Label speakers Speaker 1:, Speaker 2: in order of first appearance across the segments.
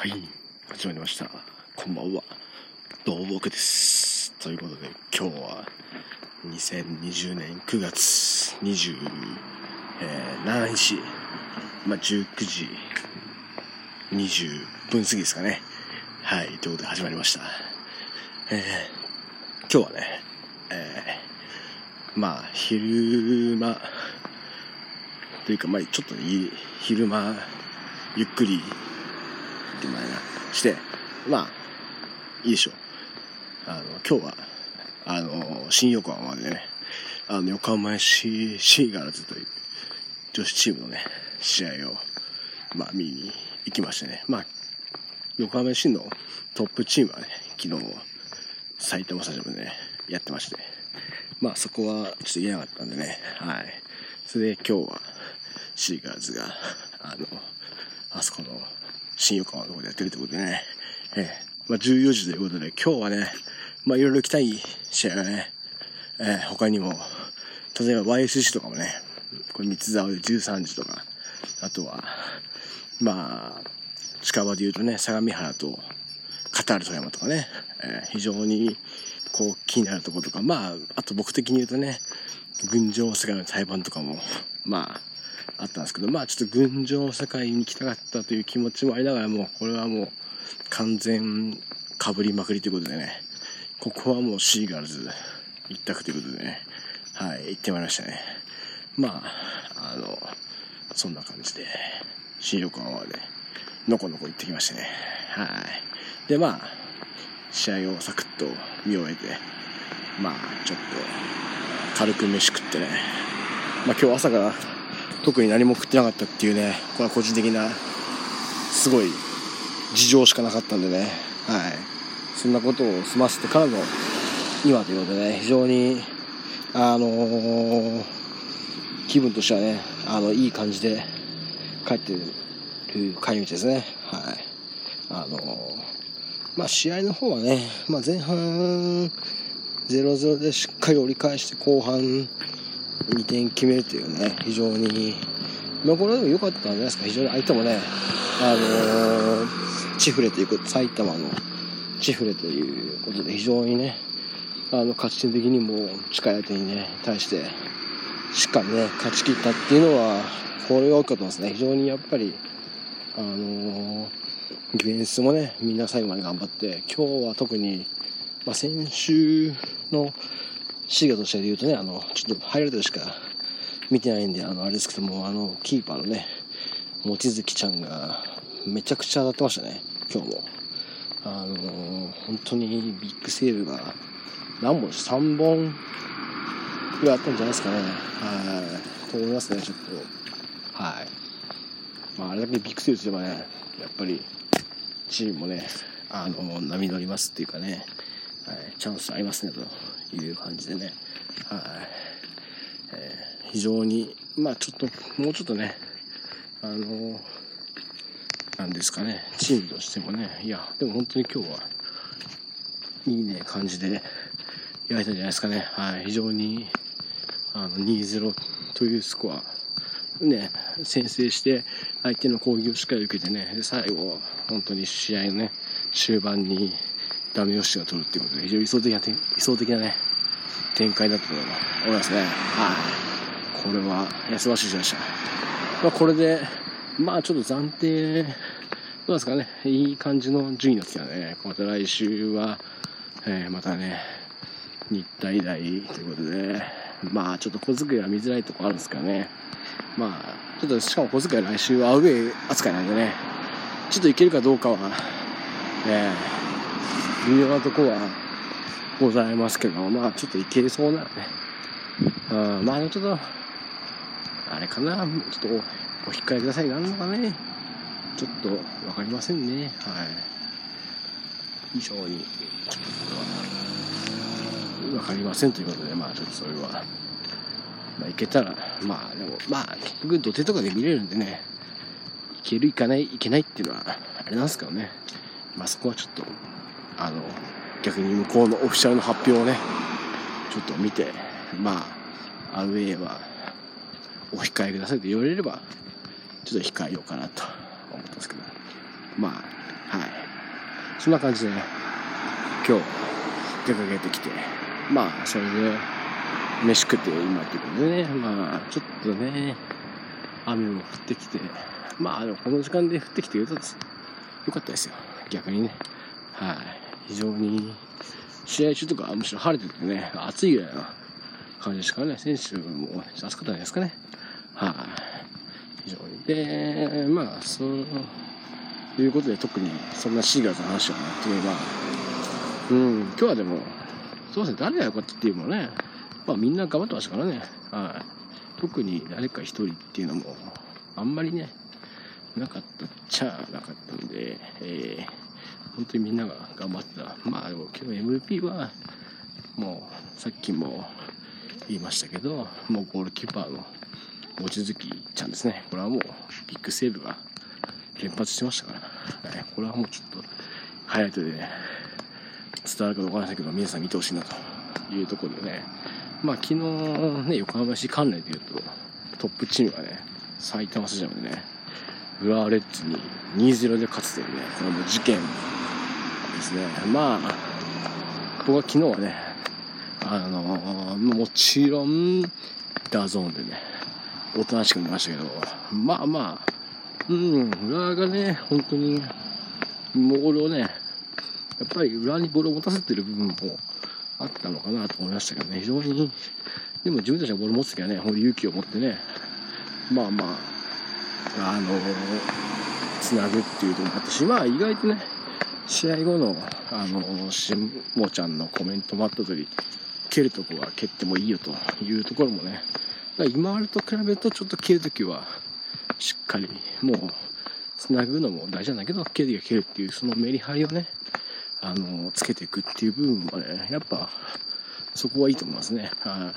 Speaker 1: はい、始まりました。こんばんは。どうもです。ということで、今日は2020年9月27日、まあ、19時20分過ぎですかね。はい、ということで始まりました。えー、今日はね、えー、まあ、昼間、というか、まあ、ちょっとい昼間、ゆっくり、ってまいな、して、まあ、いいでしょう。あの、今日は、あの、新横浜までね、あの、横浜市シーガールズという女子チームのね、試合を、まあ、見に行きましてね、まあ、横浜市のトップチームはね、昨日、埼玉スタジアムでね、やってまして、まあ、そこはちょっと言えなかったんでね、はい。それで今日は、シーガーズが、あの、あそこの、新横浜のところでやってるってことでね、ええ。まあ、14時ということで、今日はね、まあ、いろいろ行きたい試合がね、ええ他にも、例えば YSC とかもね、これ三つ沢で13時とか、あとは、まあ、近場で言うとね、相模原とカタール富山とかね、ええ非常に、こう、気になるところとか、まあ、あと僕的に言うとね、群青世界の裁判とかも、まあ、あったんですけど、まあちょっと群青世界に行きたかったという気持ちもありながらも、これはもう完全被りまくりということでね、ここはもうシーガールズ一択ということでね、はい、行ってまいりましたね。まあ、あの、そんな感じで、新横浜まで、のこのこ行ってきましてね、はい。で、まあ、試合をサクッと見終えて、まあ、ちょっと、軽く飯食ってね、まあ今日朝から特に何も食ってなかったっていうね、これは個人的な、すごい事情しかなかったんでね、はい。そんなことを済ませてからの今ということでね、非常に、あのー気分としてはね、あの、いい感じで帰ってる帰り道ですね。はい。あのーまあ試合の方はね、まあ前半0-0でしっかり折り返して後半2点決めるというね、非常に、まあ、これでも良かったんじゃないですか、非常に相手もね、あのーチフレという、埼玉のチフレということで、非常にね、あの、勝ち点的にも近い相手にね、対して、しっかりね、勝ち切ったっていうのは、これが大きかったですね。非常にやっぱり、あのーディフェンスもね、みんな最後まで頑張って、今日は特に、まあ、先週のシーガと試合で言うとね、あの、ちょっとハイライトしか見てないんで、あの、あれですけども、あの、キーパーのね、望月ちゃんが、めちゃくちゃ当たってましたね、今日も。あの本当にビッグセーブが、何本 ?3 本ぐらいあったんじゃないですかね。はい。と思いますね、ちょっと。はい。まあ、あれだけビッグセーブすればね、やっぱり、チームもね、あの、波乗りますっていうかね、はい、チャンスありますね、という感じでね、はい。えー非常に、まあちょっと、もうちょっとね、あの、なんですかね、チームとしてもね、いや、でも本当に今日は、いいね、感じでやれたんじゃないですかね。はい、非常に、あの、2-0というスコア、ね、先制して、相手の攻撃をしっかり受けてね、で最後、本当に試合のね、終盤にダメ押しが取るっていうことで、非常に理想的な、理想的なね、展開だったと思いますね。はい。これは、いや素晴らしい試合でした。まあ、これで、まあ、ちょっと暫定、どうですかね、いい感じの順位になってきたね。また来週は、えーまたね、日体大ということで、まあ、ちょっと小遣いは見づらいとこあるんですけどね。まあ、ちょっとしかも小遣い来週はアウェー扱いなんでね、ちょっといけるかどうかは、えー、微妙なとこはございますけど、まあ、ちょっといけそうなね。うん、まあ、ちょっと、あれかな、ちょっとおお控えくださいなんのかね、ちょっとわかりませんね。はい。非常に、ちょっと、わかりませんということで、まあ、ちょっとそれは、まあ、いけたら、まあ、でも、まあ、結局土手とかで見れるんでね、いける、いかない、いけないっていうのは、あれなんですけどね。まあ、そこはちょっと、あの、逆に向こうのオフィシャルの発表をね、ちょっと見て、まあ、アウェーは、お控えくださいと言われれば、ちょっと控えようかなと思ったんですけど、まあ、そんな感じでね、今日出かけてきて、まあ、それで、飯食って今っていうことでね、まあ、ちょっとね、雨も降ってきて、まあ、でもこの時間で降ってきてよかったですよ。逆にね。はい。非常に、試合中とかむしろ晴れててね、暑いぐらいな感じですからね、選手も暑かったんじゃないですかね。はい、非常に。で、まあ、そういうことで特にそんなシーガーズの話はなくて、まあ、うん、今日はでも、そうですね、誰が良かったっていうのもね、まあみんな頑張ってましたからね。はい。特に誰か一人っていうのも、あんまりね、なかったっちゃなかったんで、えー、本当にみんなが頑張ってた。まあでも今日 MVP は、もうさっきも言いましたけど、もうゴールキーパーの望月ちゃんですね。これはもうビッグセーブが連発してましたから、はい、これはもうちょっとハイライトでね、伝わるかどうかわからないけど、皆さん見てほしいなというところでね、まあ昨日ね、横浜 FC関連で言うと、トップチームがね、埼玉スタジアムでね、浦和レッズに2-0で勝つというね、これも事件ですね。まあ、僕は昨日はね、あのもちろん、 DAZN でね、おとなしく見ましたけど、まあまあ、うん、浦和がね、本当に、ボールをね、やっぱり浦和にボールを持たせてる部分もあったのかなと思いましたけどね、非常に、でも自分たちがボール持つときはね、ほんと勇気を持ってね、まあまあ、あのつなぐっていうところもあったし、まあ意外とね、試合後の、あの、しもちゃんのコメントもあった通り、蹴るとこは蹴ってもいいよというところもね、今までと比べるとちょっと蹴るときは、しっかり、もう、つなぐのも大事なんだけど、蹴るよ蹴るっていう、そのメリハリをね、あの、つけていくっていう部分はね、やっぱ、そこはいいと思いますね。は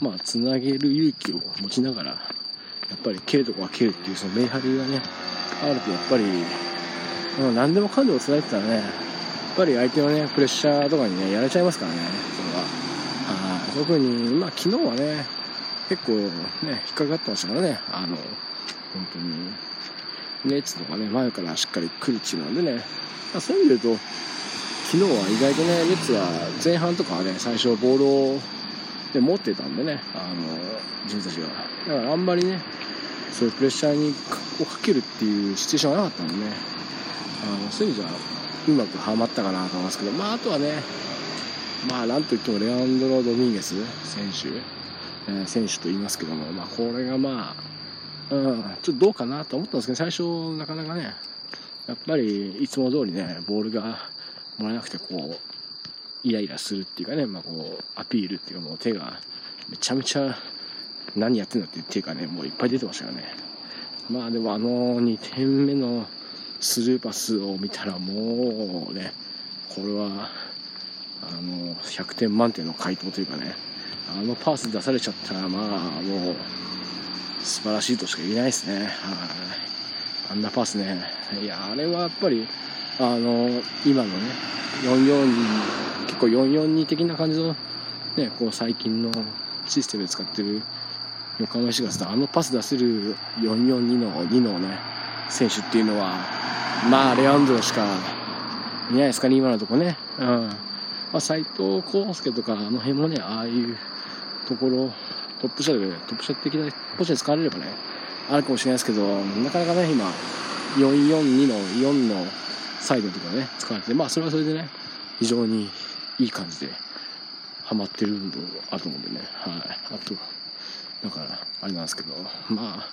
Speaker 1: い。まあ、つなげる勇気を持ちながら、やっぱり蹴るとこは蹴るっていう、そのメリハリがね、あるとやっぱり、まあ、何でもかんでも繋いでたらね、やっぱり相手のね、プレッシャーとかにね、やれちゃいますからね、それは。はい。特に、まあ、昨日はね、結構ね、引っかかってましたからね、あの、本当に、ネッツとかね、前からしっかり来るチームなんでね、まあ、そういう意味で言うと、昨日は意外とね、ネッツは前半とかはね、最初ボールを、ね、持ってたんでね、あの、自分たちが。だからあんまりね、そういうプレッシャーにをかけるっていうシチュエーションがなかったんでね、あのそういう意味じゃ、うまくはまったかなと思いますけど、まああとはね、まあなんといってもレアンドロ・ドミンゲス選手、えー、選手と言いますけども、まあこれがまあ、うん、ちょっとどうかなと思ったんですけど、最初なかなかね、やっぱりいつも通りね、ボールがもらえなくて、こう、イライラするっていうかね、まあ、こう、アピールっていうか、もう手がめちゃめちゃ何やってんだっていう手がね、もういっぱい出てましたよね。まあでもあの2点目のスルーパスを見たらもうね、これは、あの、100点満点の回答というかね、あのパース出されちゃったら、まあもう、素晴らしいとしか言えないですね。はい。あんなパスね。いや、あれはやっぱり、あの、今のね、44、結構442的な感じの、ね、こう最近のシステムで使ってる横浜市ガスとあのパス出せる442の2のね、選手っていうのは、まあ、レアンドロしかいないですかね、今のとこね。うん。まあ、斎藤康介とか、あの辺もね、ああいうところ、トップ下で、トップ下的なポジション使われればね、あるかもしれないですけど、なかなかね、今、442の4のサイドとかね、使われて、まあ、それはそれでね、非常にいい感じで、ハマってる部分あると思うんでね、はい。あと、だから、あれなんですけど、ま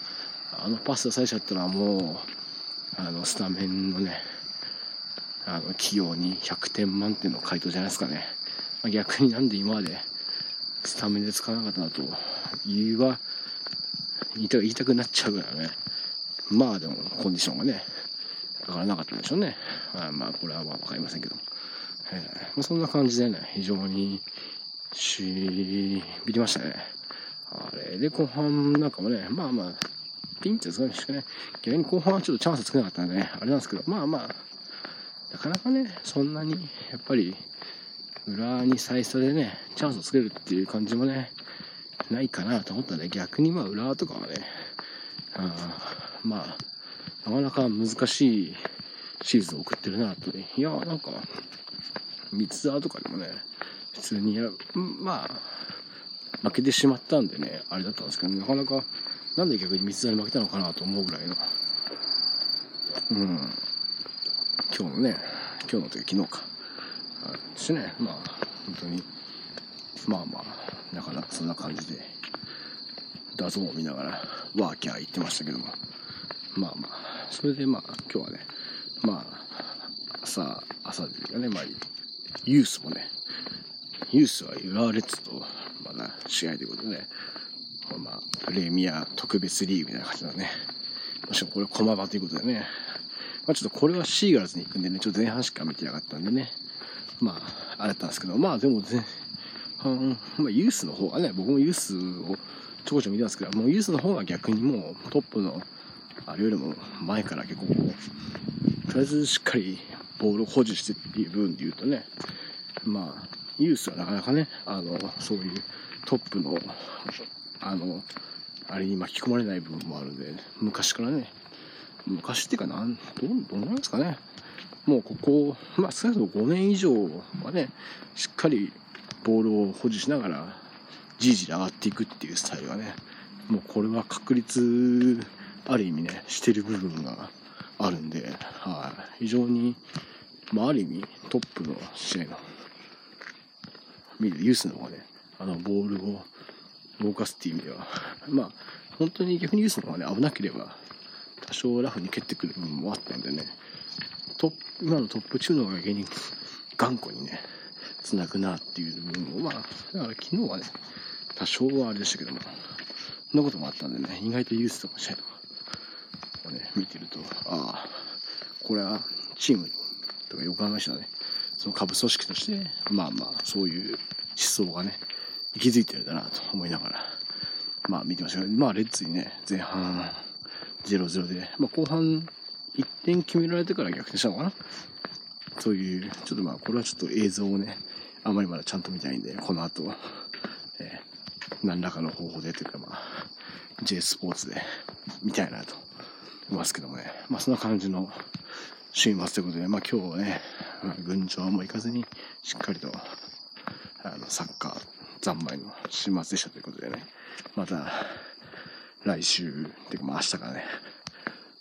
Speaker 1: あ、あのパス出されちゃったらもう、あの、スタメンのね、あの、起用に100点満点の回答じゃないですかね。まあ、逆になんで今までスタメンで使わなかったなと言わ、言いた言いたくなっちゃうからね。まあでも、コンディションがね、上がらなかったでしょうね。あまあ、これはまあわかりませんけど。えー、ま、そんな感じでね、非常にしびりましたね。あれで後半なんかもね、まあまあ、ピンチですかね、逆に後半はちょっとチャンスつけなかったんでね、あれなんですけど、まあまあ、なかなかね、そんなに、やっぱり、裏に最初でね、チャンスをつけるっていう感じもね、ないかなと思ったんで、逆にまあ、裏とかはね、あまあ、なかなか難しいシーズンを送ってるなと。いや、なんか、三つ沢とかでもね、普通にや、まあ、負けてしまったんでね、あれだったんですけど、なかなか、なんで逆に三つ沢に負けたのかなと思うぐらいの、うん、今日のね、今日のというか昨日か。ですね、まあ、本当に、まあまあ、なかなかそんな感じで、画像を見ながら、ワーキャー言ってましたけども、まあまあ、それでまあ、今日はね、まあ、朝、朝でね、まあ、ユースもね、ユースは浦和レッズと、まあな、試合ということでね、まあ、プレミア特別リーグみたいな感じだね。もしろこれ駒場ということでね、まあちょっとこれはシーガルズに行くんでね、ちょっと前半しか見てなかったんでね、まあ、あれだったんですけど、まあでも全、うん、まあユースの方がね、僕もユースをちょこちょこ見てますけど、もうユースの方が逆にもうトップの、あれよりも前から結構、とりあえずしっかりボールを保持してっていう部分で言うとね、まあ、ユースはなかなかね、あの、そういうトップの、あの、あれに巻き込まれない部分もあるんで、昔からね、昔っていうかなん、どう、どうなんですかね。もうここ、まあ少なくとも5年以上はね、しっかりボールを保持しながら、じりじり上がっていくっていうスタイルがね、もうこれは確率、ある意味ね、してる部分があるんで、はい、非常に、まあある意味トップの試合の、見るユースの方がね、あのボールを動かすっていう意味では、まあ本当に逆にユースの方がね、危なければ、多少ラフに蹴ってくる部分もあったんでね、ト、今のトップ中のが逆に頑固にね、つなぐなっていう部分も、まあ、だから昨日はね、多少はあれでしたけども、そんなこともあったんでね、意外とユースとか試合とかをね、見てると、ああ、これはチームとか横浜市のね、その下部組織として、まあまあ、そういう思想がね、息づいてるんだなと思いながら、まあ見てましたけど、まあレッツにね、前半0-0で、まあ後半1点決められてから逆転したのかな？そういう、ちょっとまあこれはちょっと映像をね、あまりまだちゃんと見たいんで、この後、えー、何らかの方法でというかまあ、J スポーツで見たいなと思いますけどもね、まあそんな感じの週末ということで、まあ今日はね、群青も行かずに、しっかりと、あの、サッカー三昧の週末でしたということでね、また、来週、っていうかまあ明日からね、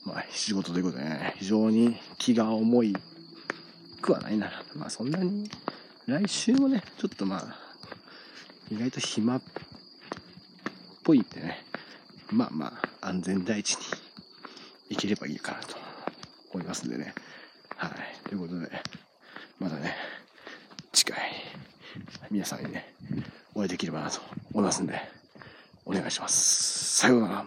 Speaker 1: まあ仕事ということでね、非常に気が重いくはないな。まあそんなに、来週もね、ちょっとまあ、意外と暇っぽいんでね、まあまあ、安全第一に行ければいいかなと思いますんでね。はい。ということで、またね、近い、皆さんにね、お会いできればなと思いますんで、お願いします。さようなら。